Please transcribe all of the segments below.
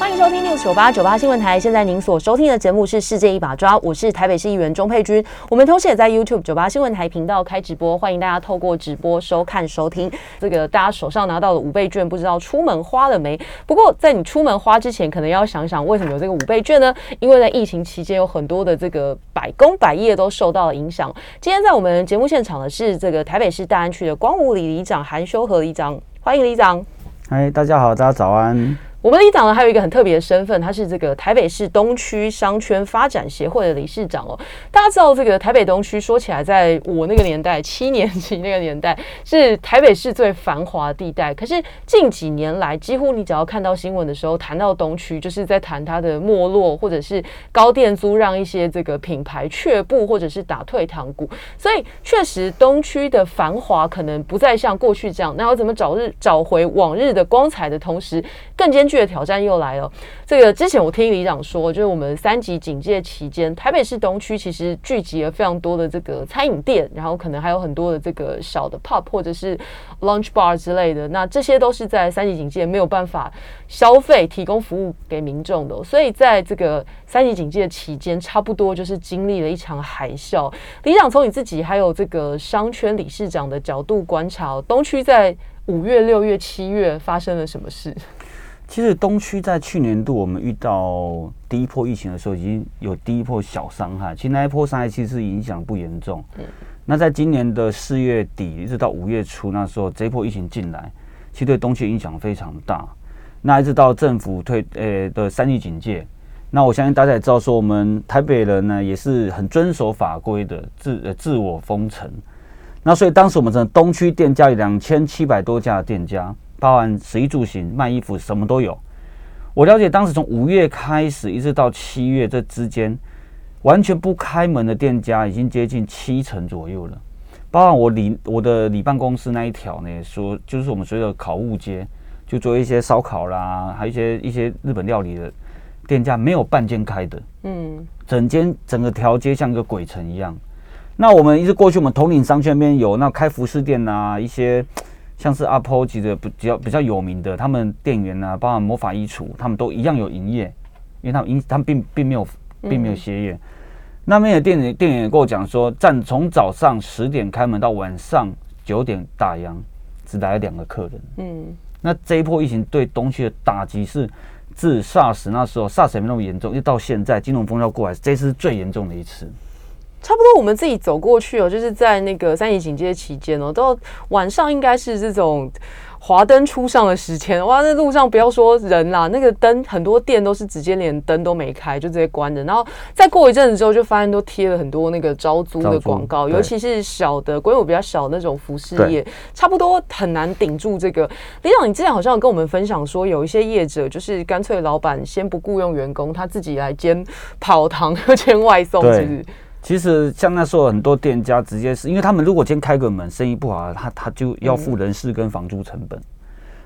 欢迎收听六九八九八新闻台。现在您所收听的节目是《世界一把抓》，我是台北市议员钟佩君。我们同时也在 YouTube 九八新闻台频道开直播，欢迎大家透过直播收看收听。这个大家手上拿到的五倍券，不知道出门花了没？不过在你出门花之前，可能要想想为什么有这个五倍券呢？因为在疫情期间，有很多的这个百工百业都受到了影响。今天在我们节目现场的是这个台北市大安区的光武里里长韩修和里长，欢迎里长。嗨，大家好，大家早安。我们里长呢，还有一个很特别的身份，他是这个台北市东区商圈发展协会的理事长哦。大家知道，这个台北东区说起来，在我那个年代，七年级那个年代，是台北市最繁华地带。可是近几年来，几乎你只要看到新闻的时候，谈到东区，就是在谈它的没落，或者是高店租让一些这个品牌却步，或者是打退堂鼓。所以，确实东区的繁华可能不再像过去这样。那要怎么找日找回往日的光彩的同时，更坚的挑战又来了。这个之前我听李长说，就是我们三级警戒期间，台北市东区其实聚集了非常多的这个餐饮店，然后可能还有很多的这个小的 pub 或者是 lunch bar 之类的。那这些都是在三级警戒没有办法消费、提供服务给民众的。所以在这个三级警戒期间，差不多就是经历了一场海啸。李长从你自己还有这个商圈理事长的角度观察，东区在五月、六月、七月发生了什么事？其实东区在去年度我们遇到第一波疫情的时候，已经有第一波小伤害。其实那一波伤害其实影响不严重。嗯。那在今年的四月底一直到五月初那时候，这一波疫情进来，其实对东区影响非常大。那一直到政府退呃的三级警戒，那我相信大家也知道，说我们台北人呢也是很遵守法规的，自呃自我封城。那所以当时我们的东区店家有两千七百多家店家。包含食衣住行、卖衣服，什么都有。我了解，当时从五月开始一直到七月这之间，完全不开门的店家已经接近七成左右了。包含我里我的里办公室那一条呢，说就是我们所谓的烤物街，就做一些烧烤啦，还有一些一些日本料理的店家，没有半间开的。嗯，整间整个条街像一个鬼城一样。那我们一直过去，我们统领商圈那边有那开服饰店呐，一些。像是阿 PO 级的比较比较有名的，他们店员啊，包括魔法衣橱，他们都一样有营业，因为他们营他们并并没有并没有歇业。那边的店员店员跟我讲说，站从早上十点开门到晚上九点打烊，只来了两个客人。嗯，那这一波疫情对东区的打击是自 SARS 那时候 SARS 也没那么严重，一直到现在金融风暴过来，这次是最严重的一次。差不多，我们自己走过去哦，就是在那个三级警戒期间哦，到晚上应该是这种华灯初上的时间，哇，那路上不要说人啦，那个灯很多店都是直接连灯都没开，就直接关着。然后再过一阵子之后，就发现都贴了很多那个招租的广告，尤其是小的规模比较小那种服饰业，差不多很难顶住这个。李长，你之前好像跟我们分享说，有一些业者就是干脆老板先不雇佣员工，他自己来兼跑堂 兼外送，是不是？其实像那时候很多店家直接是因为他们如果今天开个门生意不好，他他就要付人事跟房租成本。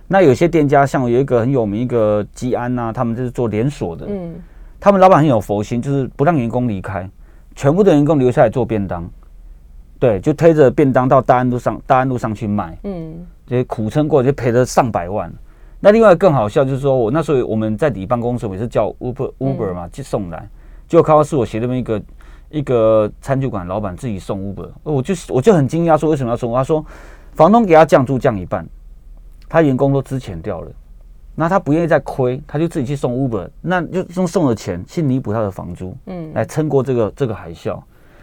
那有些店家像有一个很有名一个吉安呐，他们就是做连锁的，嗯，他们老板很有佛心，就是不让员工离开，全部的员工留下来做便当，对，就推着便当到大安路上大安路上去卖，嗯，这苦撑过就赔了上百万。那另外更好笑就是说我那时候我们在底办公室也是叫 Uber Uber 嘛，就送来，结果看到是我写那么一个。一个餐酒馆老板自己送 Uber，我就我就很惊讶，说为什么要送？他说房东给他降租降一半，他员工都支钱掉了，那他不愿意再亏，他就自己去送 Uber，那就用送的钱去弥补他的房租，嗯，来撑过这个这个海啸。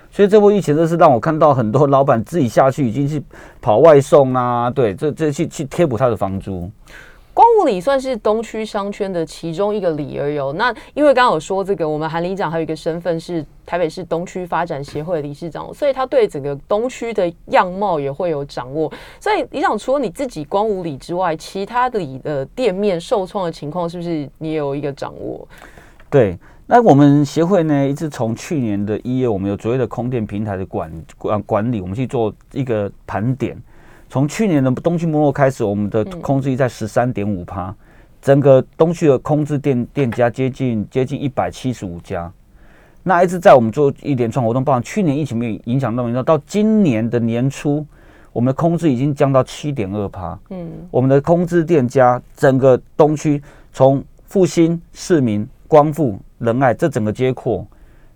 所以这波疫情真是让我看到很多老板自己下去已经去跑外送啊，对，这这去去贴补他的房租。光武里算是东区商圈的其中一个里而有。那因为刚刚有说这个，我们韩里长还有一个身份是台北市东区发展协会理事长，所以他对整个东区的样貌也会有掌握。所以李长除了你自己光武里之外，其他里的店面受创的情况，是不是你也有一个掌握？对，那我们协会呢，一直从去年的一月，我们有所谓的空店平台的管管管理，我们去做一个盘点。从去年的东区没落开始，我们的空置率在十三点五趴，整个东区的空置店店家接近接近一百七十五家。那一直在我们做一连串活动，包括去年疫情没有影响那么严重，到今年的年初，我们的空置已经降到七点二趴。嗯，我们的空置店家整个东区从复兴、市民、光复、仁爱这整个街廓，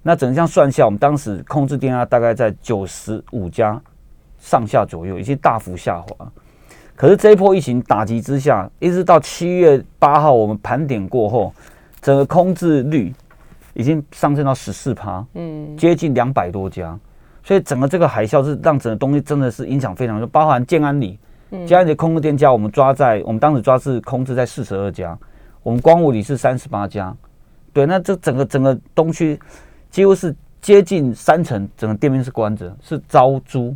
那整个样算下，我们当时空置店家大概在九十五家上下左右，已经大幅下滑。可是这一波疫情打击之下，一直到七月八号，我们盘点过后，整个空置率。已经上升到十四趴，嗯，接近两百多家，所以整个这个海啸是让整个东西真的是影响非常大，包含建安里，建安里空置店家，我们抓在我们当时抓是空置在四十二家，我们光武里是三十八家，对，那这整个整个东区几乎是接近三成，整个店面是关着，是招租，对，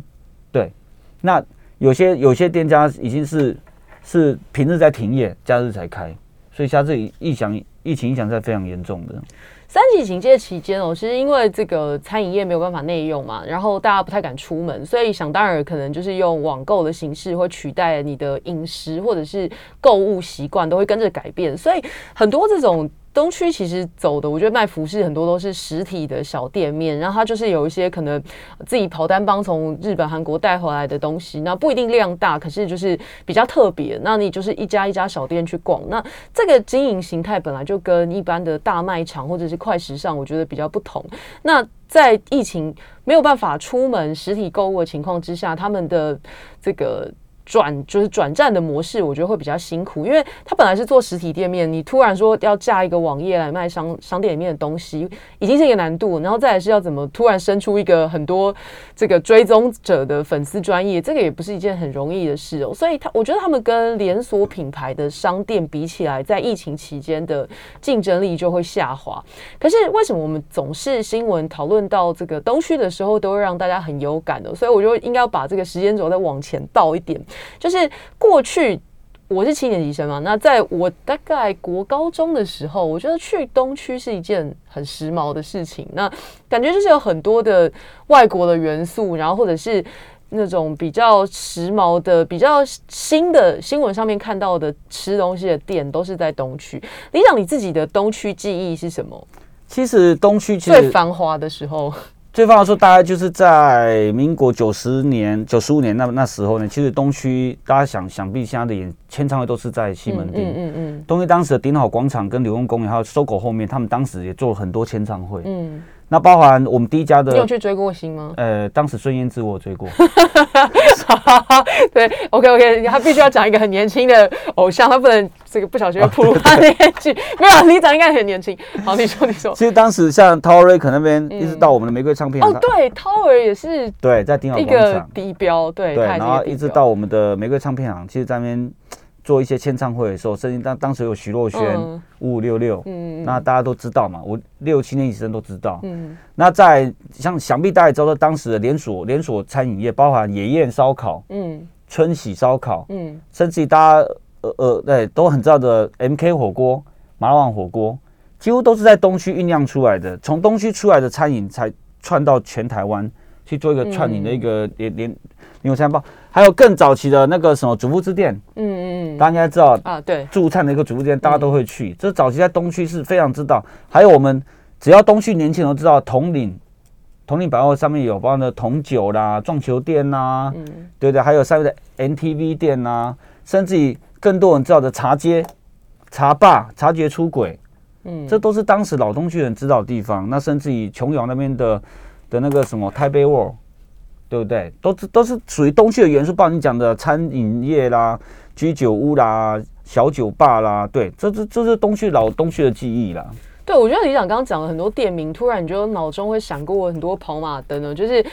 那有些有些店家已经是是平日在停业，假日才开，所以像这疫响疫情影响是非常严重的。三级警戒期间哦，其实因为这个餐饮业没有办法内用嘛，然后大家不太敢出门，所以想当然可能就是用网购的形式会取代你的饮食或者是购物习惯都会跟着改变，所以很多这种。东区其实走的，我觉得卖服饰很多都是实体的小店面，然后它就是有一些可能自己跑单帮从日本、韩国带回来的东西，那不一定量大，可是就是比较特别。那你就是一家一家小店去逛，那这个经营形态本来就跟一般的大卖场或者是快时尚，我觉得比较不同。那在疫情没有办法出门实体购物的情况之下，他们的这个。转就是转战的模式，我觉得会比较辛苦，因为它本来是做实体店面，你突然说要架一个网页来卖商商店里面的东西，已经是一个难度，然后再来是要怎么突然生出一个很多这个追踪者的粉丝专业，这个也不是一件很容易的事哦。所以，他我觉得他们跟连锁品牌的商店比起来，在疫情期间的竞争力就会下滑。可是为什么我们总是新闻讨论到这个东区的时候，都会让大家很有感的？所以我觉得应该要把这个时间轴再往前倒一点。就是过去我是七年级生嘛，那在我大概国高中的时候，我觉得去东区是一件很时髦的事情。那感觉就是有很多的外国的元素，然后或者是那种比较时髦的、比较新的新闻上面看到的吃东西的店，都是在东区。你想，你自己的东区记忆是什么？其实东区最繁华的时候。最放的时候，大概就是在民国九十年、九十五年那那时候呢。其实东区，大家想想必现在的演签唱会都是在西门町。嗯嗯嗯。东区当时的顶好广场跟柳公公园还有搜狗后面，他们当时也做了很多签唱会。嗯。那包含我们第一家的，你有去追过星吗？呃，当时孙燕姿我追过。对，OK OK，他必须要讲一个很年轻的偶像，他不能这个不小心暴露他年纪。没有，你长应该很年轻。好，你说你说。其实当时像 Tower 可那边，一直到我们的玫瑰唱片。哦，对，Tower 也是。对，在丁好一个地标，对对，然后一直到我们的玫瑰唱片行，其实在那边。做一些签唱会的时候，甚至当当时有徐若瑄、五五六六，嗯，那大家都知道嘛，我六七年以生都知道。嗯，那在像想必大家知道，当时的连锁连锁餐饮业，包含野宴烧烤，嗯，春喜烧烤，嗯，甚至于大家呃呃对都很知道的 M K 火锅、麻辣旺火锅，几乎都是在东区酝酿出来的。从东区出来的餐饮，才串到全台湾去做一个串饮的一个连连连锁餐包。还有更早期的那个什么主妇之店，嗯嗯嗯，大家应该知道啊，对，驻餐的一个主妇店，大家都会去。这早期在东区是非常知道。还有我们只要东区年轻人都知道，统领统领百货上面有包括的铜酒啦、撞球店呐，嗯，对对，还有上面的 NTV 店呐，甚至于更多人知道的茶街、茶霸、茶爵出轨，嗯，这都是当时老东区人知道的地方。那甚至于琼瑶那边的的那个什么台北沃。对不对？都是都是属于东区的元素，包括你讲的餐饮业啦、居酒屋啦、小酒吧啦，对，这这这是东区老东区的记忆啦。对，我觉得李想刚刚讲了很多店名，突然你就脑中会闪过很多跑马灯呢，就是。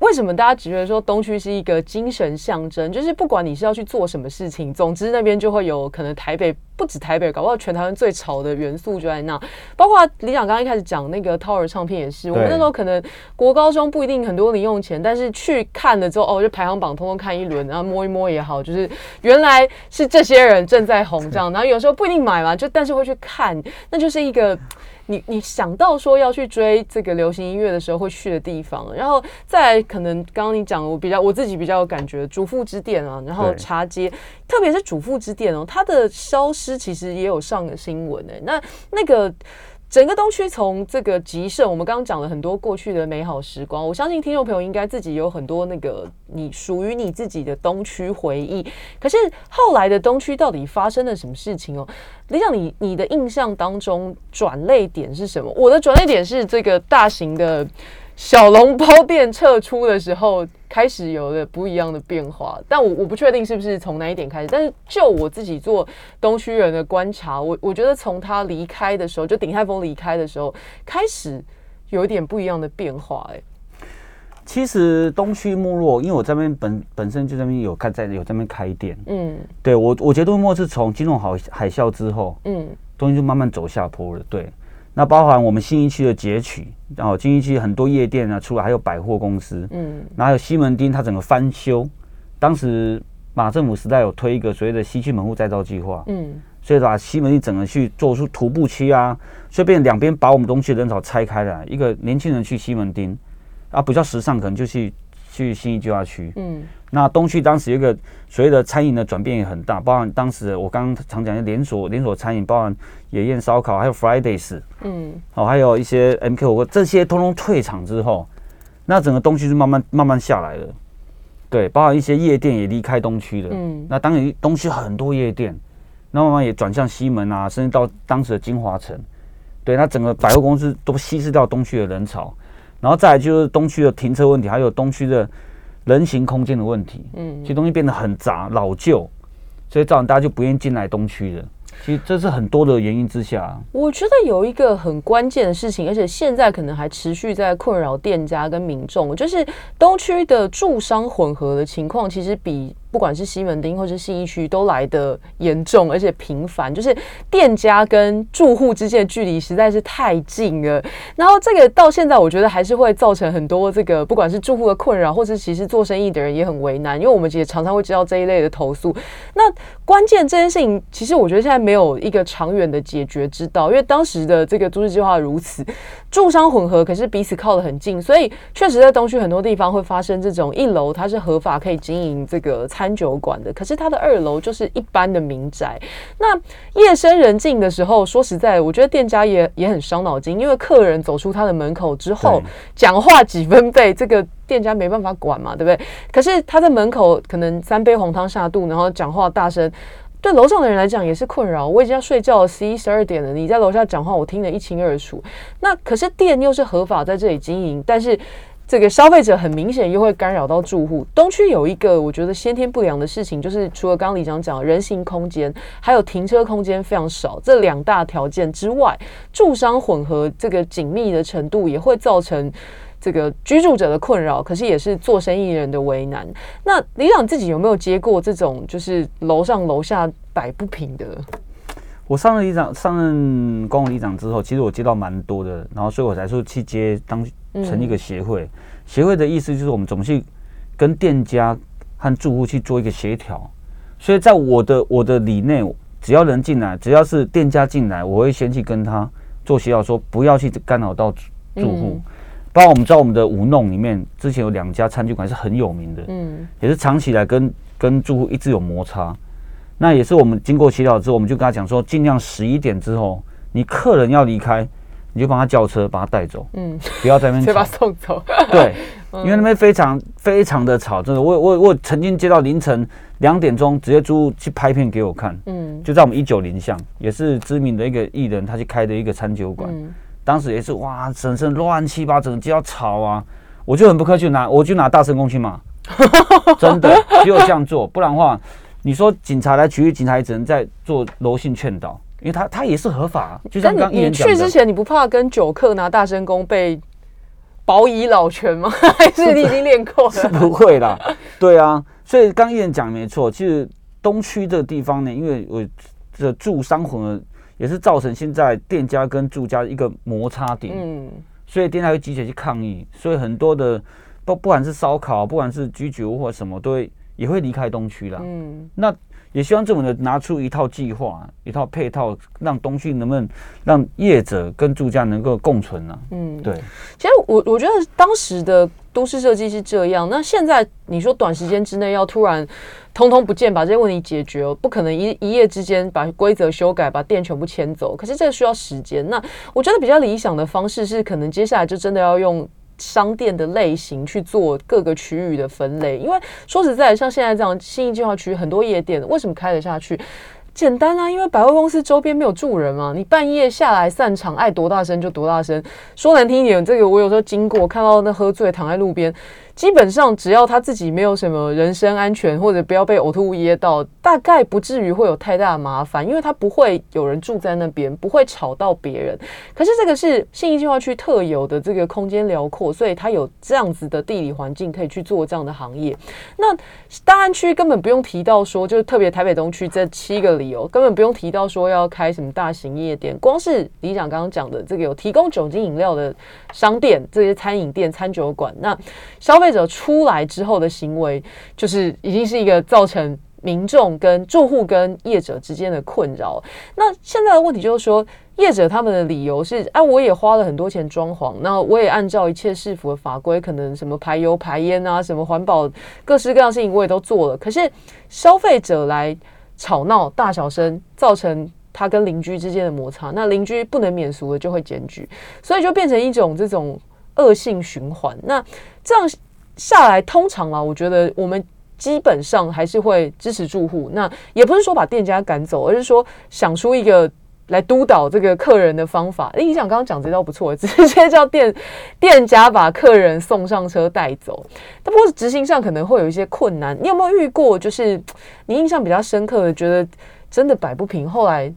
为什么大家只觉得说东区是一个精神象征？就是不管你是要去做什么事情，总之那边就会有可能台北不止台北，搞不好全台湾最潮的元素就在那。包括李想刚一开始讲那个涛儿唱片也是，我们那时候可能国高中不一定很多零用钱，但是去看了之后，哦，就排行榜通通看一轮，然后摸一摸也好，就是原来是这些人正在红这样。然后有时候不一定买嘛，就但是会去看，那就是一个。你你想到说要去追这个流行音乐的时候会去的地方，然后再可能刚刚你讲我比较我自己比较有感觉，主妇之店啊，然后茶街，特别是主妇之店哦，它的消失其实也有上个新闻诶，那那个。整个东区从这个集盛，我们刚刚讲了很多过去的美好时光。我相信听众朋友应该自己有很多那个你属于你自己的东区回忆。可是后来的东区到底发生了什么事情哦？李想，你你的印象当中转泪点是什么？我的转泪点是这个大型的。小笼包店撤出的时候，开始有了不一样的变化，但我我不确定是不是从哪一点开始。但是就我自己做东区人的观察，我我觉得从他离开的时候，就鼎泰丰离开的时候，开始有一点不一样的变化。哎，其实东区没落，因为我这边本本身就这边有开在有这边开店，嗯，对我我觉得没落是从金融海海啸之后，嗯，东西就慢慢走下坡了，对。那包含我们新一区的截取，然后新一区很多夜店啊出来，还有百货公司，嗯，然后还有西门町，它整个翻修。当时马政府时代有推一个所谓的西区门户再造计划，嗯，所以把西门町整个去做出徒步区啊，所以变两边把我们东区人潮拆开了，一个年轻人去西门町，啊，比较时尚可能就去。去新义计划区，嗯，那东区当时有一个所谓的餐饮的转变也很大，包含当时我刚刚常讲的连锁连锁餐饮，包含野宴烧烤，还有 Fridays，嗯，哦，还有一些 MQ 火锅，这些通通退场之后，那整个东区是慢慢慢慢下来了，对，包含一些夜店也离开东区了，嗯，那当然东区很多夜店，那慢慢也转向西门啊，甚至到当时的金华城，对，那整个百货公司都稀释掉东区的人潮。然后再来就是东区的停车问题，还有东区的人行空间的问题。嗯，其实东西变得很杂、老旧，所以造成大家就不愿意进来东区了。其实这是很多的原因之下。我觉得有一个很关键的事情，而且现在可能还持续在困扰店家跟民众，就是东区的住商混合的情况，其实比。不管是西门町或是信义区，都来的严重而且频繁，就是店家跟住户之间的距离实在是太近了。然后这个到现在，我觉得还是会造成很多这个，不管是住户的困扰，或是其实做生意的人也很为难，因为我们也常常会接到这一类的投诉。那关键这件事情，其实我觉得现在没有一个长远的解决之道，因为当时的这个都市计划如此，住商混合，可是彼此靠得很近，所以确实在东区很多地方会发生这种一楼它是合法可以经营这个餐。餐酒馆的，可是它的二楼就是一般的民宅。那夜深人静的时候，说实在，我觉得店家也也很伤脑筋，因为客人走出他的门口之后，讲话几分贝，这个店家没办法管嘛，对不对？可是他在门口可能三杯红汤下肚，然后讲话大声，对楼上的人来讲也是困扰。我已经要睡觉了，十一十二点了，你在楼下讲话，我听得一清二楚。那可是店又是合法在这里经营，但是。这个消费者很明显又会干扰到住户。东区有一个我觉得先天不良的事情，就是除了刚刚李长讲人行空间，还有停车空间非常少，这两大条件之外，住商混合这个紧密的程度也会造成这个居住者的困扰，可是也是做生意人的为难。那李长自己有没有接过这种就是楼上楼下摆不平的？我上任里长，上任公务里长之后，其实我接到蛮多的，然后所以我才说去接当成一个协会。协会的意思就是我们总去跟店家和住户去做一个协调。所以在我的我的里内，只要人进来，只要是店家进来，我会先去跟他做协调，说不要去干扰到住户。包括我们知道我们的五弄里面，之前有两家餐具馆是很有名的，嗯，也是长期来跟跟住户一直有摩擦。那也是我们经过协调之后，我们就跟他讲说，尽量十一点之后，你客人要离开，你就帮他叫车，把他带走，嗯，不要在那边 把他送走。对，因为那边非常非常的吵，真的。我我我曾经接到凌晨两点钟，直接租去拍片给我看，嗯，就在我们一九零巷，也是知名的一个艺人，他去开的一个餐酒馆，当时也是哇，整身乱七八糟，就要吵啊，我就很不客气拿，我就拿大声公去骂，真的只有这样做，不然的话。你说警察来取缔，警察也只能在做柔性劝导，因为他他也是合法。就像刚你去之前，你不怕跟酒客拿大声公被保以老拳吗？还是你已经练够了？是不会啦，对啊。所以刚一人讲没错，其实东区这个地方呢，因为我这住商混合，也是造成现在店家跟住家一个摩擦点。嗯，所以店家会集结去抗议，所以很多的不不管是烧烤，不管是居酒屋或什么，都会。也会离开东区了。嗯，那也希望政府呢拿出一套计划、一套配套，让东区能不能让业者跟住家能够共存呢？嗯，对。其实我我觉得当时的都市设计是这样，那现在你说短时间之内要突然通通不见，把这些问题解决，不可能一一夜之间把规则修改，把店全部迁走。可是这个需要时间。那我觉得比较理想的方式是，可能接下来就真的要用。商店的类型去做各个区域的分类，因为说实在，像现在这样新一计划区很多夜店，为什么开得下去？简单啊，因为百货公司周边没有住人嘛，你半夜下来散场，爱多大声就多大声。说难听一点，这个我有时候经过看到那喝醉躺在路边。基本上只要他自己没有什么人身安全，或者不要被呕吐物噎到，大概不至于会有太大的麻烦，因为他不会有人住在那边，不会吵到别人。可是这个是信义计划区特有的这个空间辽阔，所以它有这样子的地理环境可以去做这样的行业。那大安区根本不用提到说，就是特别台北东区这七个理由，根本不用提到说要开什么大型夜店，光是李长刚刚讲的这个有提供酒精饮料的商店，这些餐饮店、餐酒馆，那消消费者出来之后的行为，就是已经是一个造成民众跟住户跟业者之间的困扰。那现在的问题就是说，业者他们的理由是：啊，我也花了很多钱装潢，那我也按照一切市府的法规，可能什么排油排烟啊，什么环保各式各样事情我也都做了。可是消费者来吵闹、大小声，造成他跟邻居之间的摩擦，那邻居不能免俗的就会检举，所以就变成一种这种。恶性循环，那这样下来，通常啊，我觉得我们基本上还是会支持住户。那也不是说把店家赶走，而是说想出一个来督导这个客人的方法。哎，你想刚刚讲这招不错，直接叫店 店家把客人送上车带走。但不过执行上可能会有一些困难。你有没有遇过？就是你印象比较深刻的，觉得真的摆不平，后来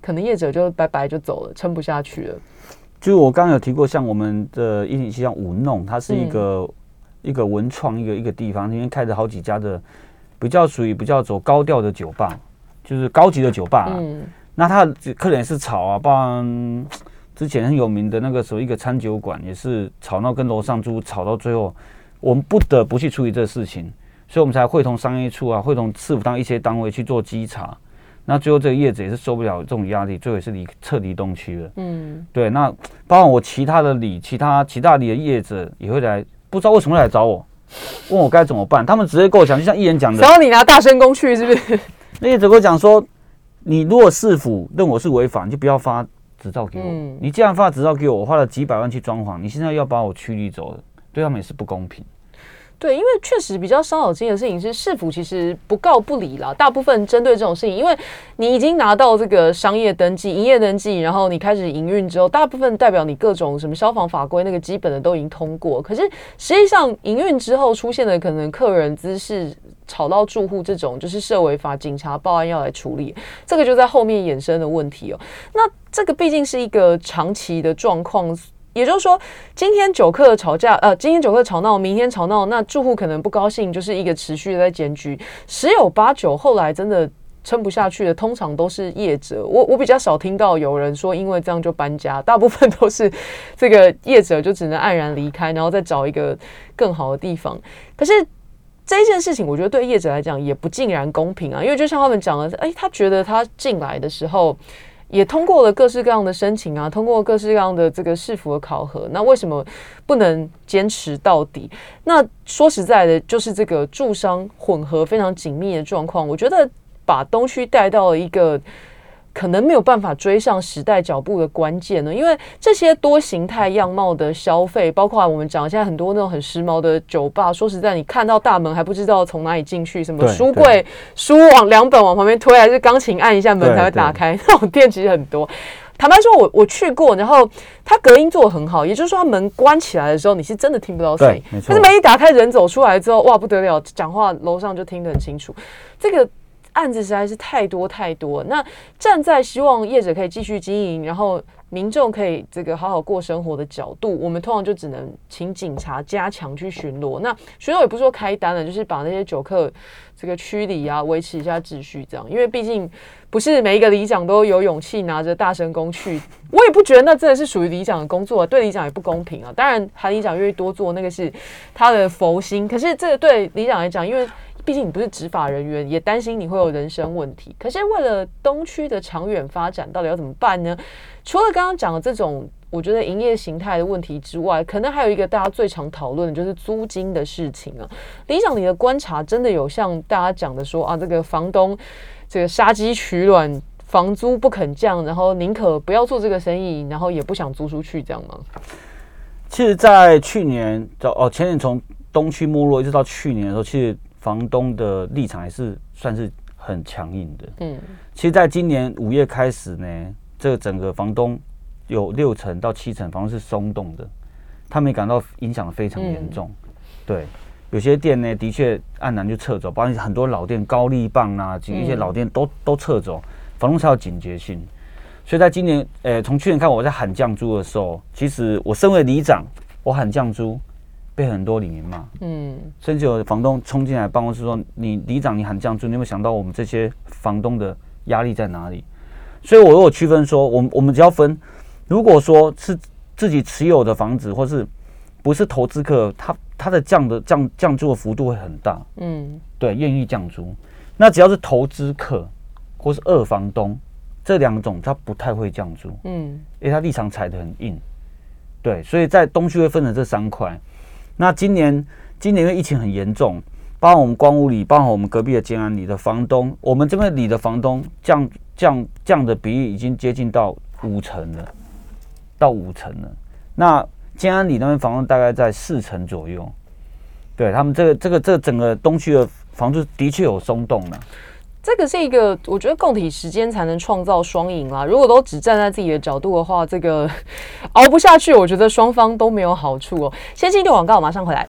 可能业者就拜拜就走了，撑不下去了。就我刚刚有提过，像我们的一体像五弄，它是一个一个文创一个一个地方，因为开着好几家的比较属于比较走高调的酒吧，就是高级的酒吧。嗯，那他客人也是吵啊，包含之前很有名的那个时候一个餐酒馆也是吵闹，跟楼上租吵到最后，我们不得不去处理这个事情，所以我们才会同商业处啊，会同市府当一些单位去做稽查。那最后这个叶子也是受不了这种压力，最后也是离撤离东区了。嗯，对。那包括我其他的里，其他其他里的叶子也会来，不知道为什么来找我，问我该怎么办。他们直接跟我讲，就像艺人讲的，然后你拿大声公去是不是？那叶子跟我讲说，你如果市府认我是违法，你就不要发执照给我。你既然发执照给我，我花了几百万去装潢，你现在要把我驱离走了，对他们也是不公平。对，因为确实比较伤脑筋的事情是市府其实不告不理了。大部分针对这种事情，因为你已经拿到这个商业登记、营业登记，然后你开始营运之后，大部分代表你各种什么消防法规那个基本的都已经通过。可是实际上营运之后出现的可能客人姿势吵到住户这种，就是涉违法，警察报案要来处理，这个就在后面衍生的问题哦。那这个毕竟是一个长期的状况。也就是说，今天酒客吵架，呃，今天酒客吵闹，明天吵闹，那住户可能不高兴，就是一个持续的在检举，十有八九后来真的撑不下去的，通常都是业者。我我比较少听到有人说因为这样就搬家，大部分都是这个业者就只能黯然离开，然后再找一个更好的地方。可是这件事情，我觉得对业者来讲也不尽然公平啊，因为就像他们讲的，哎，他觉得他进来的时候。也通过了各式各样的申请啊，通过各式各样的这个市府的考核，那为什么不能坚持到底？那说实在的，就是这个驻商混合非常紧密的状况，我觉得把东区带到了一个。可能没有办法追上时代脚步的关键呢，因为这些多形态样貌的消费，包括我们讲现在很多那种很时髦的酒吧，说实在，你看到大门还不知道从哪里进去，什么书柜书往两本往旁边推，还是钢琴按一下门才会打开，那种店其实很多。坦白说，我我去过，然后它隔音做的很好，也就是说，它门关起来的时候，你是真的听不到声音，但是门一打开，人走出来之后，哇，不得了，讲话楼上就听得很清楚，这个。案子实在是太多太多，那站在希望业者可以继续经营，然后民众可以这个好好过生活的角度，我们通常就只能请警察加强去巡逻。那巡逻也不是说开单了，就是把那些酒客这个驱离啊，维持一下秩序这样。因为毕竟不是每一个里长都有勇气拿着大声公去，我也不觉得那真的是属于里长的工作，对里长也不公平啊。当然，韩里长愿意多做那个是他的佛心，可是这个对里长来讲，因为。毕竟你不是执法人员，也担心你会有人身问题。可是为了东区的长远发展，到底要怎么办呢？除了刚刚讲的这种，我觉得营业形态的问题之外，可能还有一个大家最常讨论的就是租金的事情啊。理想，你的观察真的有像大家讲的说啊，这个房东这个杀鸡取卵，房租不肯降，然后宁可不要做这个生意，然后也不想租出去，这样吗？其实，在去年哦前年从东区没落一直到去年的时候，其实房东的立场还是算是很强硬的。嗯，其实，在今年五月开始呢，这个整个房东有六成到七成房东是松动的，他们也感到影响非常严重。对，有些店呢，的确按然就撤走，包括很多老店高丽棒啊，一些老店都都撤走，房东才有警觉性。所以在今年，呃，从去年看我在喊降租的时候，其实我身为里长，我喊降租，被很多里面骂，嗯，甚至有房东冲进来办公室说：“你里长，你喊降租，你有没有想到我们这些房东的压力在哪里？”所以，我如果区分说，我们我们只要分，如果说是自己持有的房子，或是不是投资客，他他的降的降降租的幅度会很大，嗯，对，愿意降租。那只要是投资客或是二房东。这两种他不太会降租，嗯，因为他立场踩得很硬，对，所以在东区会分成这三块。那今年今年因为疫情很严重，包括我们光屋里，包括我们隔壁的建安里的房东，我们这边里的房东降降降的比例已经接近到五成了，到五成了。那建安里那边房东大概在四成左右，对他们这个这个这整个东区的房子的确有松动了。这个是一个，我觉得共体时间才能创造双赢啦。如果都只站在自己的角度的话，这个 熬不下去，我觉得双方都没有好处哦。先进一段广告，马上回来。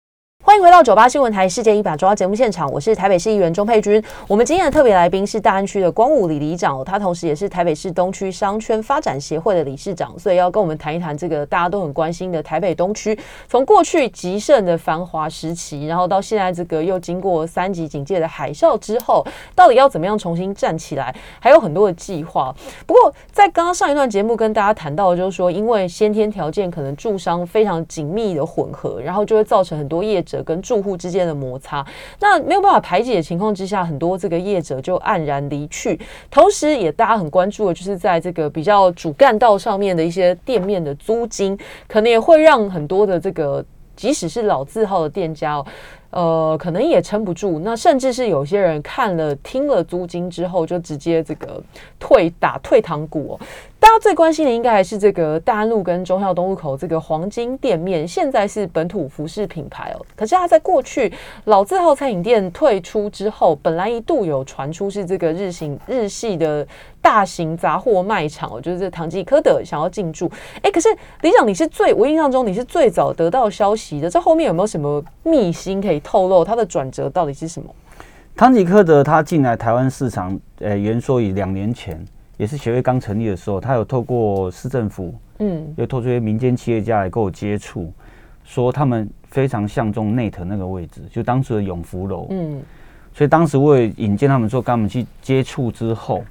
欢迎回到九八新闻台《世界一把抓》节目现场，我是台北市议员钟佩君。我们今天的特别来宾是大安区的光武李里长，他同时也是台北市东区商圈发展协会的理事长，所以要跟我们谈一谈这个大家都很关心的台北东区。从过去极盛的繁华时期，然后到现在这个又经过三级警戒的海啸之后，到底要怎么样重新站起来？还有很多的计划。不过在刚刚上一段节目跟大家谈到，就是说因为先天条件可能住商非常紧密的混合，然后就会造成很多业。跟住户之间的摩擦，那没有办法排解的情况之下，很多这个业者就黯然离去。同时，也大家很关注的，就是在这个比较主干道上面的一些店面的租金，可能也会让很多的这个即使是老字号的店家哦，呃，可能也撑不住。那甚至是有些人看了听了租金之后，就直接这个退打退堂鼓。大家最关心的应该还是这个大安路跟忠孝东路口这个黄金店面，现在是本土服饰品牌哦。可是它在过去老字号餐饮店退出之后，本来一度有传出是这个日行日系的大型杂货卖场哦，就是唐吉诃德想要进驻。哎，可是李长，你是最我印象中你是最早得到消息的，这后面有没有什么秘辛可以透露？它的转折到底是什么？唐吉诃德它进来台湾市场，呃，原说以两年前。也是协会刚成立的时候，他有透过市政府，嗯，又透过一些民间企业家来跟我接触，说他们非常相中内特那个位置，就当时的永福楼，嗯，所以当时我也引荐他们说，跟他们去接触之后，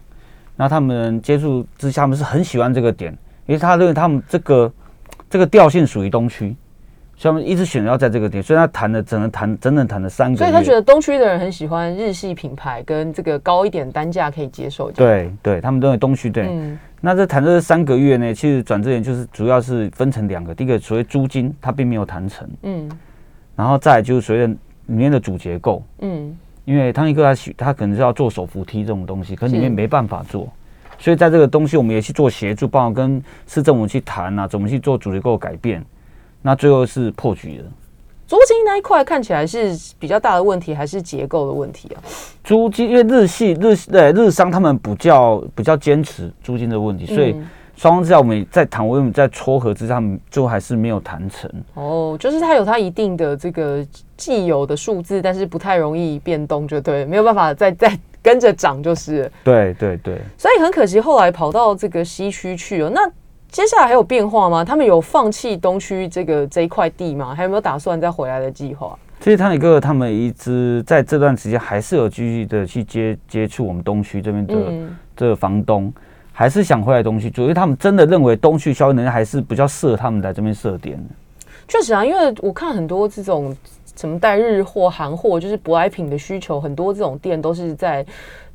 那他们接触之下，他们是很喜欢这个点，因为他认为他们这个这个调性属于东区。所以他们一直选择要在这个点，所以他谈了整整谈整整谈了三个月所以他觉得东区的人很喜欢日系品牌，跟这个高一点单价可以接受。对对，他们认为东区对。那这谈这三个月呢，其实转折点就是主要是分成两个，第一个所谓租金，它并没有谈成。嗯。然后再就是随着里面的主结构。嗯。因为汤一哥他喜他可能是要做手扶梯这种东西，可里面没办法做，所以在这个东西我们也去做协助，包括跟市政府去谈啊，怎么去做主结构改变。那最后是破局了。租金那一块看起来是比较大的问题，还是结构的问题啊？租金因为日系日对日商他们比较比较坚持租金的问题，所以双方之下我们在谈，我们在撮合之下，最后还是没有谈成。哦，就是它有它一定的这个既有的数字，但是不太容易变动，就对，没有办法再再跟着涨，就是。对对对。所以很可惜，后来跑到这个西区去了。那接下来还有变化吗？他们有放弃东区这个这一块地吗？还有没有打算再回来的计划？其实汤宇哥他们一直在这段时间还是有继续的去接接触我们东区这边的这个房东，还是想回来东区住，因为他们真的认为东区消费能力还是比较适合他们来这边设点确实啊，因为我看很多这种什么带日货、韩货，就是舶来品的需求，很多这种店都是在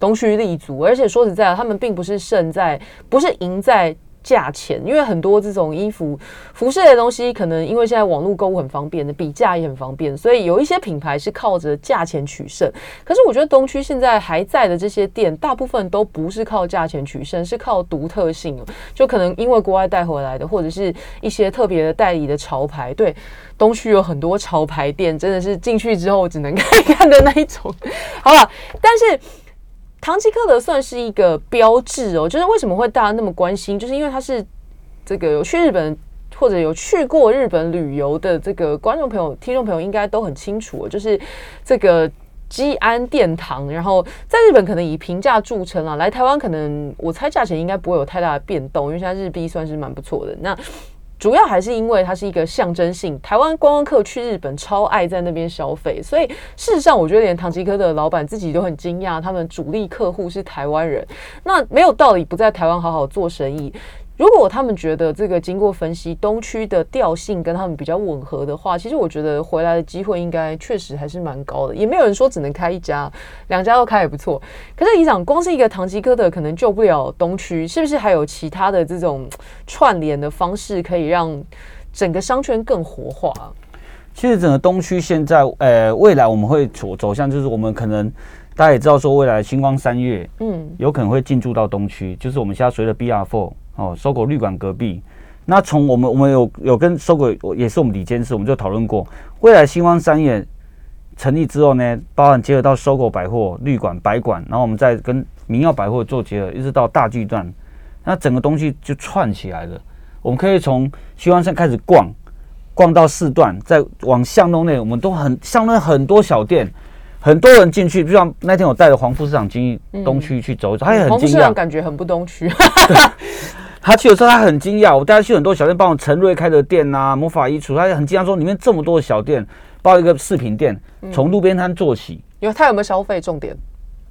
东区立足。而且说实在，他们并不是胜在，不是赢在。价钱，因为很多这种衣服、服饰类的东西，可能因为现在网络购物很方便的，比价也很方便，所以有一些品牌是靠着价钱取胜。可是我觉得东区现在还在的这些店，大部分都不是靠价钱取胜，是靠独特性。就可能因为国外带回来的，或者是一些特别的代理的潮牌。对，东区有很多潮牌店，真的是进去之后只能看看的那一种。好了，但是。唐吉诃德算是一个标志哦，就是为什么会大家那么关心，就是因为它是这个有去日本或者有去过日本旅游的这个观众朋友、听众朋友应该都很清楚，就是这个基安殿堂，然后在日本可能以平价著称啊，来台湾可能我猜价钱应该不会有太大的变动，因为现在日币算是蛮不错的。那主要还是因为它是一个象征性，台湾观光客去日本超爱在那边消费，所以事实上我觉得连唐吉诃德的老板自己都很惊讶，他们主力客户是台湾人，那没有道理不在台湾好好做生意。如果他们觉得这个经过分析，东区的调性跟他们比较吻合的话，其实我觉得回来的机会应该确实还是蛮高的。也没有人说只能开一家，两家都开也不错。可是，你想，光是一个唐吉诃德可能救不了东区，是不是还有其他的这种串联的方式，可以让整个商圈更活化？其实，整个东区现在，呃，未来我们会走走向，就是我们可能大家也知道，说未来星光三月，嗯，有可能会进驻到东区，就是我们现在随着 BR Four。哦，搜狗旅馆隔壁，那从我们我们有有跟搜狗也是我们李监事，我们就讨论过，未来星光三业成立之后呢，包含结合到搜狗百货、旅馆、百馆，然后我们再跟民耀百货做结合，一直到大巨段，那整个东西就串起来了。我们可以从星光山开始逛，逛到四段，再往巷弄内，我们都很巷弄很多小店。很多人进去，就像那天我带着黄副市长经东区去走走，他也很惊讶，感觉很不东区。他去的时候他很惊讶，我带他去很多小店，包括陈瑞开的店呐，魔法衣橱，他也很惊讶说里面这么多的小店，包一个饰品店，从路边摊做起。有他有没有消费重点？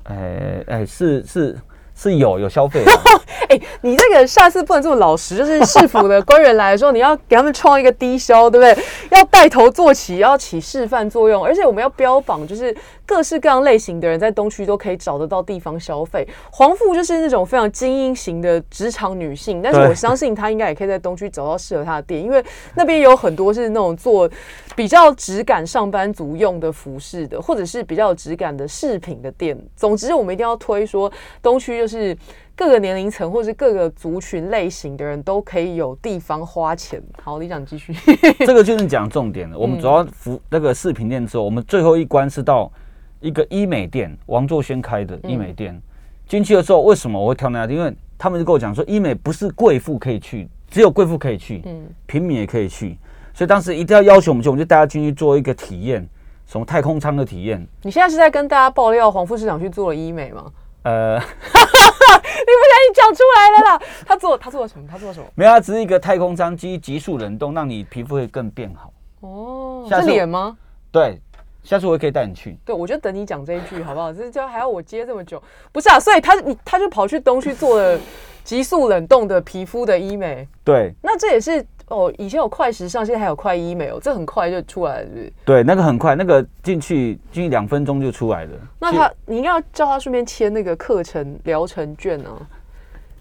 哎哎，是是。是有有消费，哎，你这个下次不能这么老实，就是市府的官员来的时候，你要给他们创一个低消，对不对？要带头做起，要起示范作用，而且我们要标榜，就是各式各样类型的人在东区都可以找得到地方消费。黄富就是那种非常精英型的职场女性，但是我相信她应该也可以在东区找到适合她的店，因为那边有很多是那种做比较质感上班族用的服饰的，或者是比较有质感的饰品的店。总之，我们一定要推说东区就。就是各个年龄层或者是各个族群类型的人都可以有地方花钱。好，李长继续。这个就是讲重点了。我们主要服那个饰品店之后，我们最后一关是到一个医美店，王作轩开的医美店。进去的时候，为什么我会挑那家？因为他们就跟我讲说，医美不是贵妇可以去，只有贵妇可以去，嗯，平民也可以去。所以当时一定要要求我们去，我们就带他进去做一个体验，什么太空舱的体验。你现在是在跟大家爆料黄副市长去做了医美吗？呃，你不小心讲出来了啦！他做他做了什么？他做了什么？没有，他只是一个太空舱机急速冷冻，让你皮肤会更变好。哦，是脸吗？对，下次我也可以带你去。对，我就等你讲这一句好不好？这就还要我接这么久？不是啊，所以他你他就跑去东区做了急速冷冻的皮肤的医美。对，那这也是。哦，以前有快时尚，现在还有快医美哦，这很快就出来了，是对，那个很快，那个进去进去两分钟就出来了。那他，你应该要叫他顺便签那个课程疗程券啊。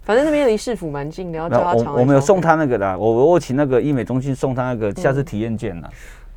反正那边离市府蛮近的，要叫他尝。我我们有送他那个的，我我请那个医美中心送他那个下次体验券呢。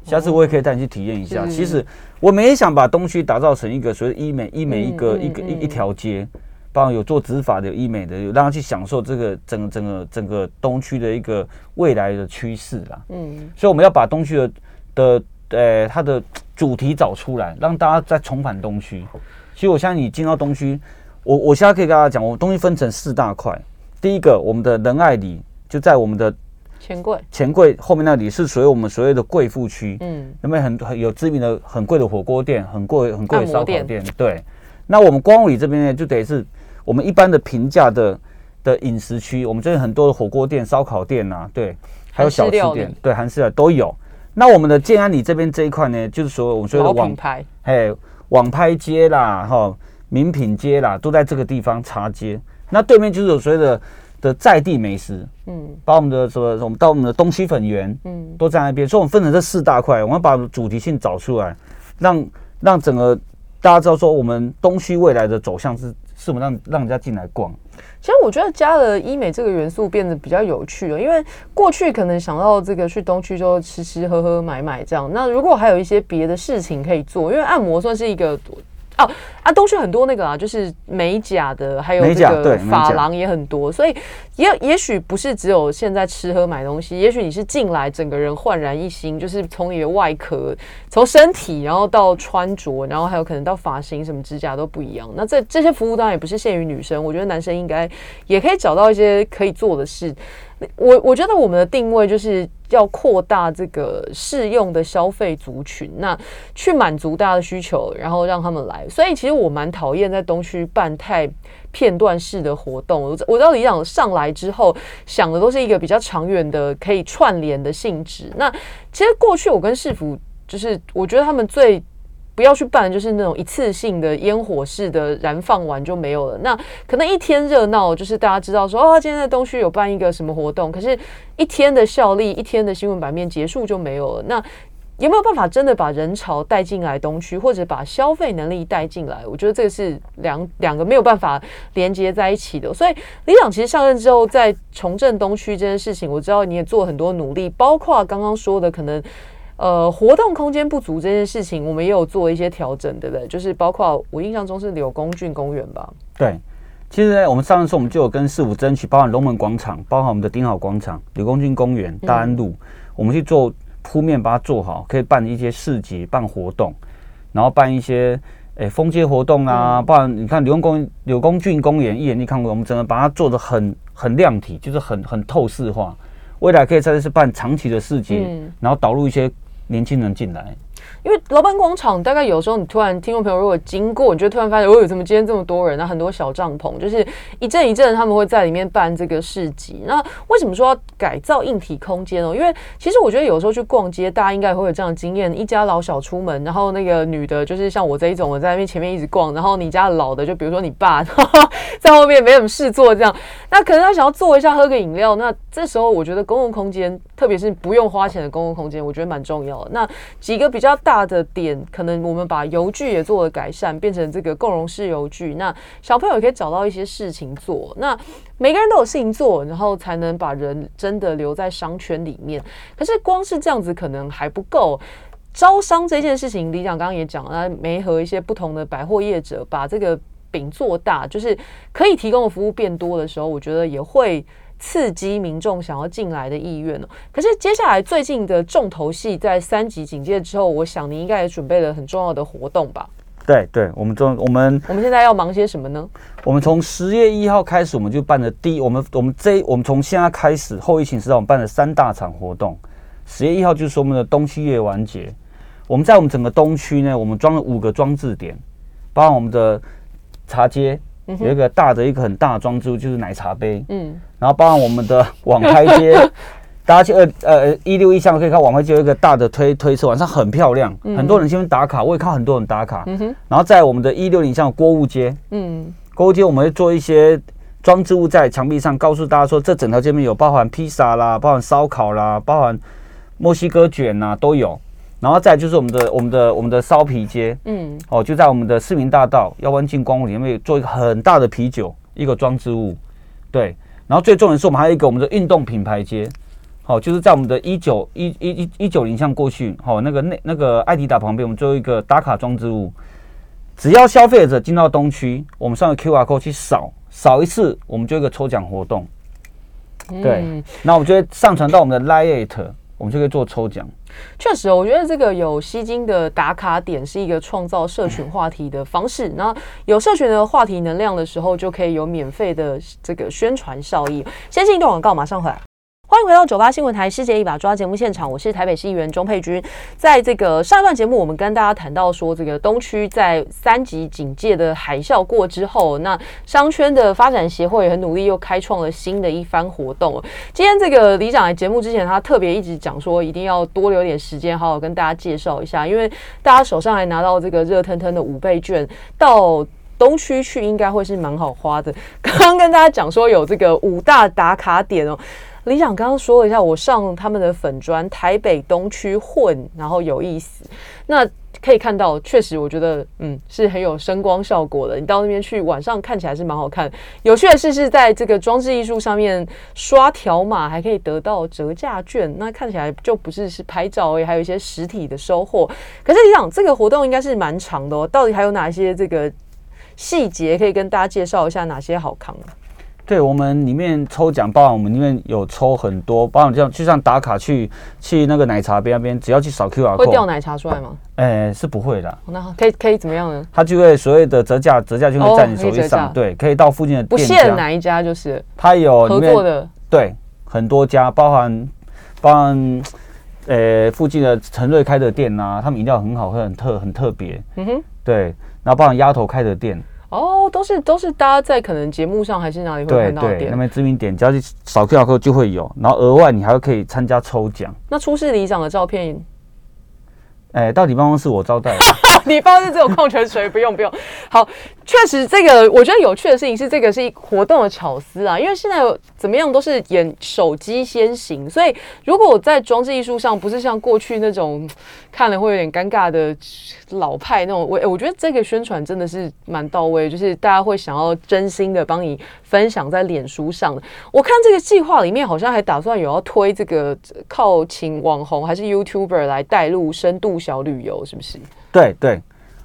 下次我也可以带你去体验一下。其实我们也想把东区打造成一个所谓医美医美一个一个一一条街。包括有做植发的、有医美的，有让他去享受这个整整个整个东区的一个未来的趋势啦。嗯，所以我们要把东区的的呃它的主题找出来，让大家再重返东区。其实我相信你进到东区，我我现在可以跟大家讲，我们东西分成四大块。第一个，我们的仁爱里就在我们的钱柜，钱柜后面那里是属于我们所谓的贵妇区。嗯，那边很很有知名的很贵的火锅店，很贵很贵的烧烤店。对，那我们光里这边呢，就等于是。我们一般的平价的的饮食区，我们这边很多的火锅店、烧烤店呐，对，还有小吃店，对，韩式的都有。那我们的建安里这边这一块呢，就是说我们说的网拍，嘿，网拍街啦，哈，名品街啦，都在这个地方茶街。那对面就是有所谓的的在地美食，嗯，把我们的什么，我们到我们的东西粉圆，嗯，都在那边。所以我们分成这四大块，我们把主题性找出来，让让整个大家知道说，我们东西未来的走向是是我们让让人家进来逛。其实我觉得加了医美这个元素变得比较有趣了，因为过去可能想到这个去东区就吃吃喝喝买买这样，那如果还有一些别的事情可以做，因为按摩算是一个。哦啊，东区很多那个啊，就是美甲的，还有这个发廊也很多，所以也也许不是只有现在吃喝买东西，也许你是进来整个人焕然一新，就是从你的外壳、从身体，然后到穿着，然后还有可能到发型、什么指甲都不一样。那这这些服务当然也不是限于女生，我觉得男生应该也可以找到一些可以做的事。我我觉得我们的定位就是要扩大这个适用的消费族群，那去满足大家的需求，然后让他们来。所以其实我蛮讨厌在东区办太片段式的活动。我我到理想上来之后想的都是一个比较长远的可以串联的性质。那其实过去我跟市府就是我觉得他们最。不要去办，就是那种一次性的烟火式的燃放完就没有了。那可能一天热闹，就是大家知道说，哦，今天在东区有办一个什么活动，可是一天的效力，一天的新闻版面结束就没有了。那有没有办法真的把人潮带进来东区，或者把消费能力带进来？我觉得这个是两两个没有办法连接在一起的。所以李长其实上任之后，在重振东区这件事情，我知道你也做很多努力，包括刚刚说的可能。呃，活动空间不足这件事情，我们也有做一些调整，对不对？就是包括我印象中是柳公郡公园吧。对，其实呢，我们上次我们就有跟市府争取，包含龙门广场，包含我们的丁好广场、柳公郡公园、大安路，我们去做铺面把它做好，可以办一些市集、办活动，然后办一些诶封街活动啊。不然你看柳公公柳公郡公园一眼你看过，我们整个把它做的很很亮体，就是很很透视化，未来可以在这次办长期的市集，然后导入一些。年轻人进来。因为老板广场大概有时候你突然听众朋友如果经过，你就突然发现，哦，有怎么今天这么多人？那很多小帐篷，就是一阵一阵他们会在里面办这个市集。那为什么说要改造硬体空间呢？因为其实我觉得有时候去逛街，大家应该会有这样的经验：一家老小出门，然后那个女的，就是像我这一种，我在那边前面一直逛，然后你家老的，就比如说你爸在后面没什么事做，这样，那可能他想要坐一下喝个饮料。那这时候我觉得公共空间，特别是不用花钱的公共空间，我觉得蛮重要的。那几个比较大。大的点，可能我们把油具也做了改善，变成这个共融式油具。那小朋友也可以找到一些事情做。那每个人都有事情做，然后才能把人真的留在商圈里面。可是光是这样子可能还不够。招商这件事情，李想刚刚也讲了，没和一些不同的百货业者把这个饼做大，就是可以提供的服务变多的时候，我觉得也会。刺激民众想要进来的意愿哦。可是接下来最近的重头戏，在三级警戒之后，我想你应该也准备了很重要的活动吧？对对，我们中我们我们现在要忙些什么呢？我们从十月一号开始，我们就办了第一，我们我们这我们从现在开始后疫情时代，我们办了三大场活动。十月一号就是我们的东区夜完结，我们在我们整个东区呢，我们装了五个装置点，包括我们的茶街。有一个大的一个很大的装置物，就是奶茶杯。嗯，然后包含我们的 网拍街，大家去呃呃一六一巷可以看网拍街有一个大的推推车，晚上很漂亮，很多人去那边打卡，我也看很多人打卡。嗯哼，然后在我们的一六零巷锅物街，嗯，锅物街我们会做一些装置物在墙壁上，告诉大家说这整条街面有包含披萨啦，包含烧烤啦，包含墨西哥卷呐都有。然后再就是我们的我们的我们的烧皮街，嗯，哦，就在我们的市民大道要弯进光里面做一个很大的啤酒一个装置物，对。然后最重要的是我们还有一个我们的运动品牌街，好，就是在我们的一九一一一一九零巷过去，好，那个那那个艾迪达旁边，我们做一个打卡装置物，只要消费者进到东区，我们上个 Q R code 去扫扫一次，我们就一个抽奖活动，对。那我们就会上传到我们的 Lite。我们就可以做抽奖。确实，我觉得这个有吸金的打卡点是一个创造社群话题的方式。那有社群的话题能量的时候，就可以有免费的这个宣传效益。先进一段广告，马上回来。欢迎回到九八新闻台《世界一把抓》节目现场，我是台北市议员钟佩君。在这个上一段节目，我们跟大家谈到说，这个东区在三级警戒的海啸过之后，那商圈的发展协会也很努力，又开创了新的一番活动。今天这个李长来节目之前，他特别一直讲说，一定要多留点时间，好好跟大家介绍一下，因为大家手上还拿到这个热腾腾的五倍券到。东区去应该会是蛮好花的。刚刚跟大家讲说有这个五大打卡点哦。李想刚刚说了一下，我上他们的粉砖，台北东区混，然后有意思。那可以看到，确实我觉得，嗯，是很有声光效果的。你到那边去，晚上看起来是蛮好看。有趣的是，是在这个装置艺术上面刷条码，还可以得到折价券。那看起来就不是是拍照而已，还有一些实体的收获。可是李想，这个活动应该是蛮长的哦。到底还有哪些这个细节可以跟大家介绍一下？哪些好看？对我们里面抽奖包含，我们里面有抽很多，包含这样，就像打卡去去那个奶茶边那边，只要去扫 Q R，会掉奶茶出来吗？哎，是不会的。那可以可以怎么样呢？它就会所谓的折价，折价就会在你手机上。对，可以到附近的不限哪一家，就是它有合作的，对，很多家，包含包含呃附近的陈瑞开的店呐，他们饮料很好会，很特很特别。嗯哼，对，然后包含丫头开的店。哦，都是都是大家在可能节目上还是哪里会看到点，那边知名点，只要去扫 QR code 就会有，然后额外你还会可以参加抽奖。那出示里长的照片，哎，到底办公室我招待。你办公室只有矿泉水，不用不用。好。确实，这个我觉得有趣的事情是，这个是活动的巧思啊。因为现在怎么样都是演手机先行，所以如果我在装置艺术上不是像过去那种看了会有点尴尬的老派那种，我我觉得这个宣传真的是蛮到位，就是大家会想要真心的帮你分享在脸书上。我看这个计划里面好像还打算有要推这个靠请网红还是 YouTuber 来带入深度小旅游，是不是？对对，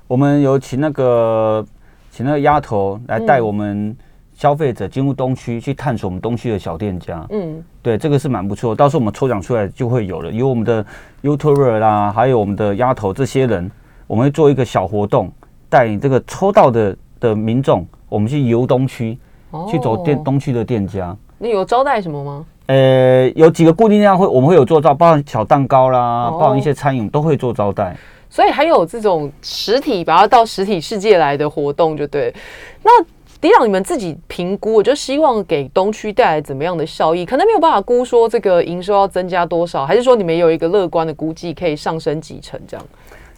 我们有请那个。请那个丫头来带我们消费者进入东区去探索我们东区的小店家。嗯，对，这个是蛮不错。到时候我们抽奖出来就会有了，有我们的 YouTuber 啦，还有我们的丫头这些人，我们会做一个小活动，带你这个抽到的的民众，我们去游东区，去走店东区的店家。那有招待什么吗？呃，有几个固定量会，我们会有做招，包含小蛋糕啦，包含一些餐饮都会做招待。所以还有这种实体，把它到实体世界来的活动，就对。那迪朗，你们自己评估，我就希望给东区带来怎么样的效益？可能没有办法估说这个营收要增加多少，还是说你们有一个乐观的估计，可以上升几成这样？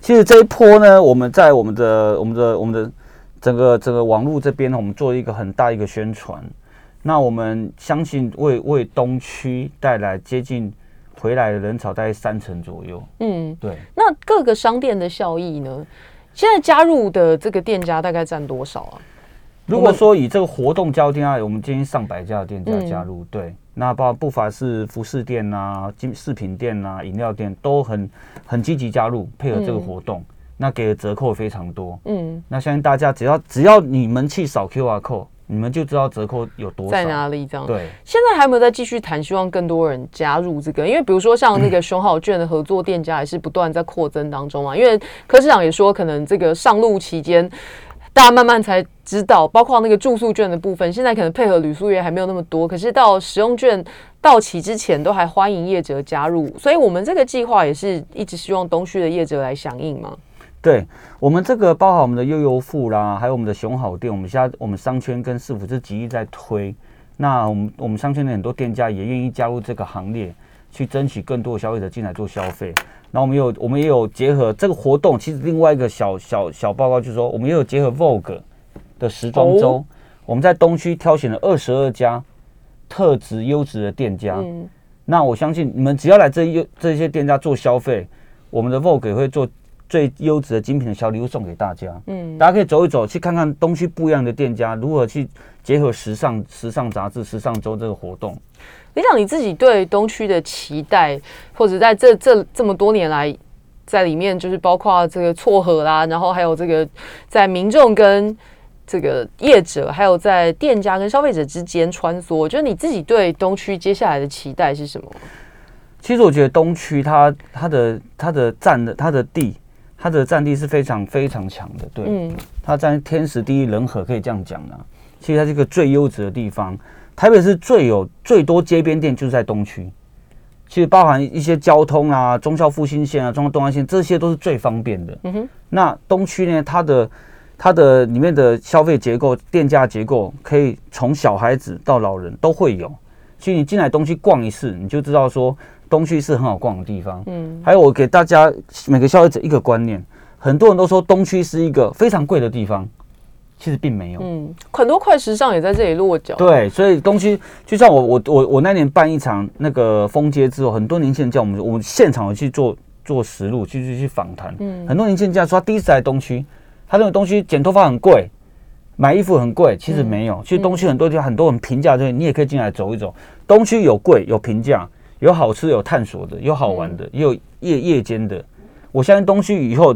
其实这一波呢，我们在我们的、我们的、我们的整个整个网络这边呢，我们做一个很大一个宣传。那我们相信为为东区带来接近。回来的人潮大概三成左右。嗯，对。那各个商店的效益呢？现在加入的这个店家大概占多少啊？如果说以这个活动交店啊，我们今天上百家的店家加入，对。那包不乏是服饰店呐、金饰品店呐、饮料店都很很积极加入，配合这个活动，那给的折扣非常多。嗯，那相信大家只要只要你们去扫 QR code。你们就知道折扣有多在哪里，这样对。现在还有没有在继续谈？希望更多人加入这个，因为比如说像那个熊好券的合作店家，也是不断在扩增当中嘛。因为柯市长也说，可能这个上路期间，大家慢慢才知道，包括那个住宿券的部分，现在可能配合旅宿业还没有那么多。可是到使用券到期之前，都还欢迎业者加入。所以我们这个计划也是一直希望东区的业者来响应嘛。对我们这个包含我们的悠悠富啦，还有我们的熊好店，我们现在我们商圈跟市府是极力在推。那我们我们商圈的很多店家也愿意加入这个行列，去争取更多的消费者进来做消费。那我们有我们也有结合这个活动，其实另外一个小小小报告就是说，我们也有结合 Vogue 的时装周，我们在东区挑选了二十二家特质优质的店家。那我相信你们只要来这优这些店家做消费，我们的 Vogue 也会做。最优质的精品的小礼物送给大家，嗯，大家可以走一走，去看看东区不一样的店家如何去结合时尚、时尚杂志、时尚周这个活动。你想，你自己对东区的期待，或者在这这这么多年来，在里面就是包括这个撮合啦，然后还有这个在民众跟这个业者，还有在店家跟消费者之间穿梭，我觉得你自己对东区接下来的期待是什么？其实我觉得东区它它的它的占的它的地。它的占地是非常非常强的，对，嗯，它在天时地利人和，可以这样讲的。其实它是一个最优质的地方，台北是最有最多街边店，就是在东区。其实包含一些交通啊，中校复兴线啊，中校东安线，这些都是最方便的。嗯哼，那东区呢，它的它的里面的消费结构、店价结构，可以从小孩子到老人都会有。其实你进来东区逛一次，你就知道说。东区是很好逛的地方，嗯，还有我给大家每个消费者一个观念，很多人都说东区是一个非常贵的地方，其实并没有。嗯，很多快时尚也在这里落脚。对，所以东区就像我我我我那年办一场那个封街之后，很多年轻人叫我们，我们现场有去做做实录，去去去访谈。嗯，很多年轻人叫说他第一次来东区，他认为东区剪头发很贵，买衣服很贵，其实没有。其实东区很多地方很多很平价，对，你也可以进来走一走。东区有贵有平价，有好吃有探索的，有好玩的，也有夜夜间的。我相信东区以后。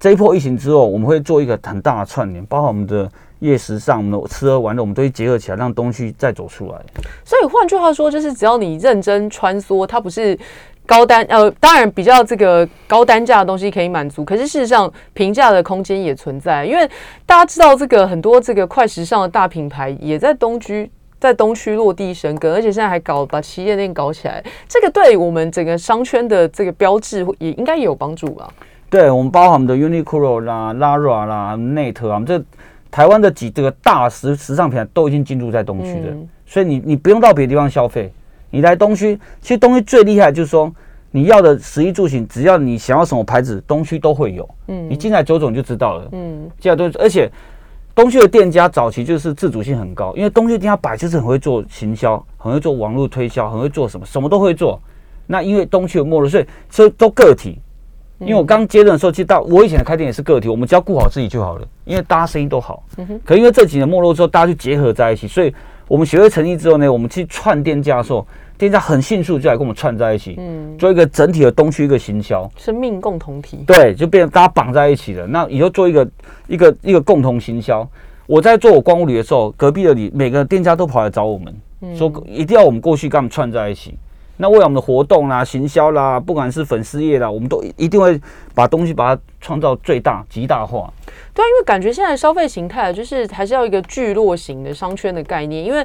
这一波疫情之后，我们会做一个很大的串联，包括我们的夜时尚、我们的吃喝玩乐，我们都会结合起来，让东区再走出来。所以换句话说，就是只要你认真穿梭，它不是高单呃，当然比较这个高单价的东西可以满足，可是事实上平价的空间也存在。因为大家知道，这个很多这个快时尚的大品牌也在东区，在东区落地生根，而且现在还搞把企业链搞起来，这个对我们整个商圈的这个标志也应该也有帮助吧。对我们包含我们的 Uniqlo 啦、Lara 啦、Net 啊，这台湾的几这个大时时尚品牌都已经进驻在东区的，所以你你不用到别的地方消费，你来东区，其实东区最厉害就是说你要的食衣住行，只要你想要什么牌子，东区都会有。嗯，你进来走走你就知道了。嗯，进来都而且东区的店家早期就是自主性很高，因为东区店家摆就是很会做行销，很会做网络推销，很会做什么，什么都会做。那因为东区有没落，所以所以都个体。因为我刚接任的时候，其实到我以前开店也是个体，我们只要顾好自己就好了。因为大家生意都好，可因为这几年没落之后，大家就结合在一起，所以我们学会成立之后呢，我们去串店家的时候，店家很迅速就来跟我们串在一起，嗯，做一个整体的东区一个行销，生命共同体，对，就变成大家绑在一起了。那以后做一个一个一个共同行销，我在做我光物旅的时候，隔壁的里每个店家都跑来找我们，说一定要我们过去跟他们串在一起。那为了我们的活动啦、行销啦，不管是粉丝业啦，我们都一定会把东西把它创造最大、极大化。对，因为感觉现在消费形态就是还是要一个聚落型的商圈的概念，因为。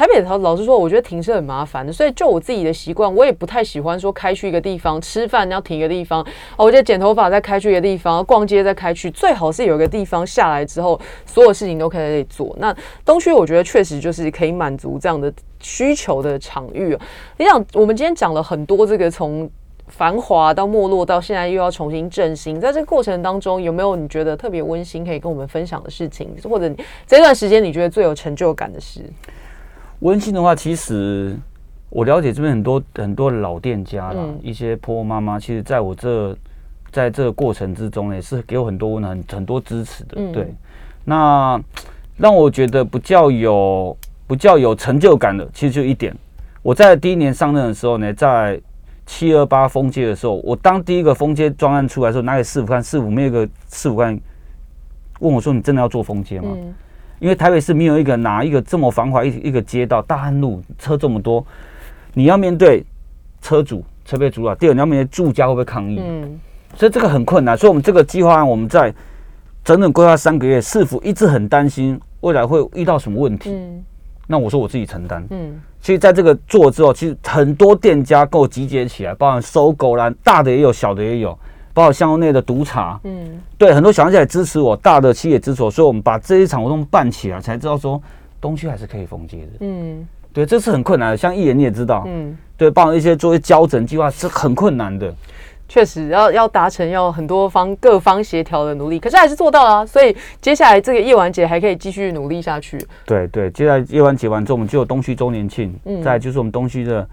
台北的老实说，我觉得停车很麻烦的，所以就我自己的习惯，我也不太喜欢说开去一个地方吃饭要停一个地方哦，我觉得剪头发再开去一个地方，逛街再开去，最好是有一个地方下来之后，所有事情都可以在这里做。那东区我觉得确实就是可以满足这样的需求的场域。你想，我们今天讲了很多这个从繁华到没落到现在又要重新振兴，在这个过程当中，有没有你觉得特别温馨可以跟我们分享的事情，或者这段时间你觉得最有成就感的事？温馨的话，其实我了解这边很多很多老店家啦，一些婆婆妈妈，其实在我这在这个过程之中，也是给我很多温暖、很多支持的。对，那让我觉得不叫有不叫有成就感的，其实就一点，我在第一年上任的时候呢，在七二八封街的时候，我当第一个封街专案出来的时候，拿给师傅看，师傅没有个师傅看，问我说：“你真的要做封街吗？”因为台北市没有一个哪一个这么繁华一一个街道，大安路车这么多，你要面对车主、车被主啊。第二，你要面对住家会不会抗议？嗯，所以这个很困难。所以我们这个计划案，我们在整整规划三个月，市府一直很担心未来会遇到什么问题。嗯，那我说我自己承担。嗯，其实在这个做之后，其实很多店家够集结起来，包含收狗啦，大的也有，小的也有。包括香内的赌场，嗯，对，很多小商家也支持我，大的企业支持我，所以我们把这一场活动办起来，才知道说东区还是可以封街的，嗯，对，这是很困难的。像艺人你也知道，嗯，对，包括一些作为交整计划是很困难的，确实要要达成要很多方各方协调的努力，可是还是做到了，所以接下来这个夜晚节还可以继续努力下去。对对，接下来夜晚节完之后，我们就有东区周年庆，嗯，再就是我们东区的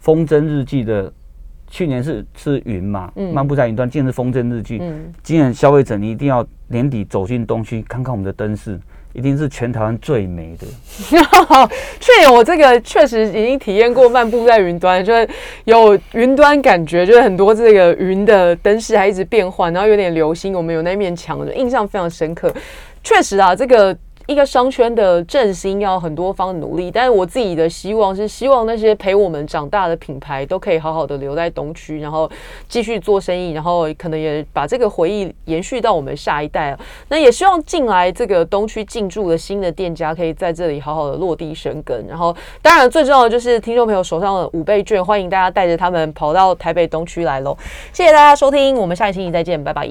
风筝日记的。去年是是云嘛，漫步在云端，今年是风筝日记。今年消费者你一定要年底走进东区看看我们的灯饰，一定是全台湾最美的。去年我这个确实已经体验过漫步在云端，就是有云端感觉，就是很多这个云的灯饰还一直变换，然后有点流星，我们有那面墙，印象非常深刻。确实啊，这个。一个商圈的振兴要很多方努力，但是我自己的希望是希望那些陪我们长大的品牌都可以好好的留在东区，然后继续做生意，然后可能也把这个回忆延续到我们下一代。那也希望进来这个东区进驻的新的店家可以在这里好好的落地生根。然后，当然最重要的就是听众朋友手上的五倍券，欢迎大家带着他们跑到台北东区来喽！谢谢大家收听，我们下一期再见，拜拜。